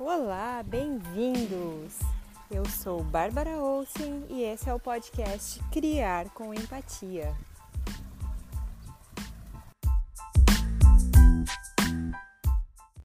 Olá, bem-vindos! Eu sou Bárbara Olsen e esse é o podcast Criar com Empatia.